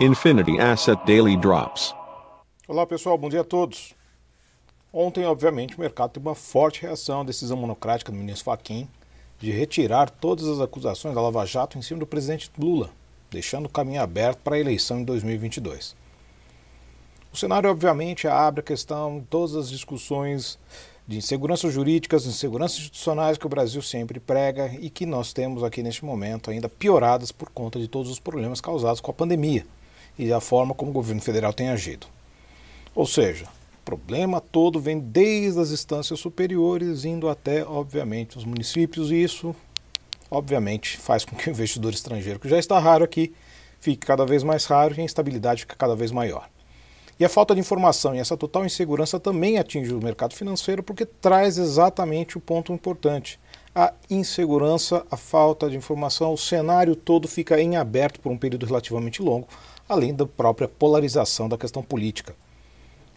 Infinity Asset Daily Drops. Olá pessoal, bom dia a todos. Ontem, obviamente, o mercado teve uma forte reação à decisão monocrática do ministro Fachin de retirar todas as acusações da Lava Jato em cima do presidente Lula, deixando o caminho aberto para a eleição em 2022. O cenário, obviamente, abre a questão de todas as discussões de inseguranças jurídicas, inseguranças institucionais que o Brasil sempre prega e que nós temos aqui neste momento ainda pioradas por conta de todos os problemas causados com a pandemia e da forma como o governo federal tem agido. Ou seja, o problema todo vem desde as instâncias superiores, indo até, obviamente, os municípios, e isso, obviamente, faz com que o investidor estrangeiro, que já está raro aqui, fique cada vez mais raro e a instabilidade fica cada vez maior. E a falta de informação e essa total insegurança também atinge o mercado financeiro porque traz exatamente o ponto importante. A insegurança, a falta de informação, o cenário todo fica em aberto por um período relativamente longo, além da própria polarização da questão política.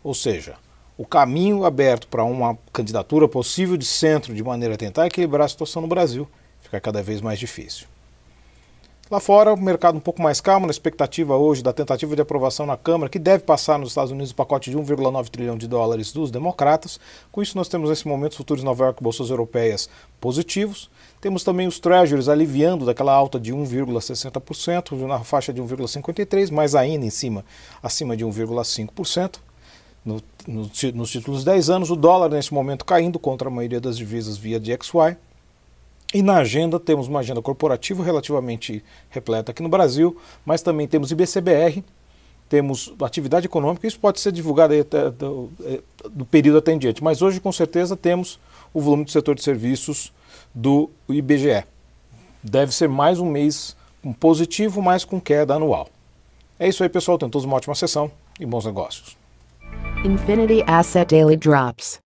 Ou seja, o caminho aberto para uma candidatura possível de centro de maneira a tentar equilibrar a situação no Brasil fica cada vez mais difícil. Lá fora, o mercado um pouco mais calmo, na expectativa hoje da tentativa de aprovação na Câmara, que deve passar nos Estados Unidos o pacote de 1,9 trilhão de dólares dos democratas. Com isso, nós temos nesse momento os futuros Nova York bolsas europeias positivos. Temos também os treasuries aliviando daquela alta de 1,60%, na faixa de 1,53%, mas ainda em cima, acima de 1,5%. No, no, nos títulos 10 anos, o dólar nesse momento caindo contra a maioria das divisas via DXY. E na agenda temos uma agenda corporativa relativamente repleta aqui no Brasil, mas também temos IBCBR, temos atividade econômica, isso pode ser divulgado do, é, do período até em diante, mas hoje com certeza temos o volume do setor de serviços do IBGE. Deve ser mais um mês um positivo, mas com queda anual. É isso aí, pessoal. Tenham todos uma ótima sessão e bons negócios. Infinity Asset Daily Drops.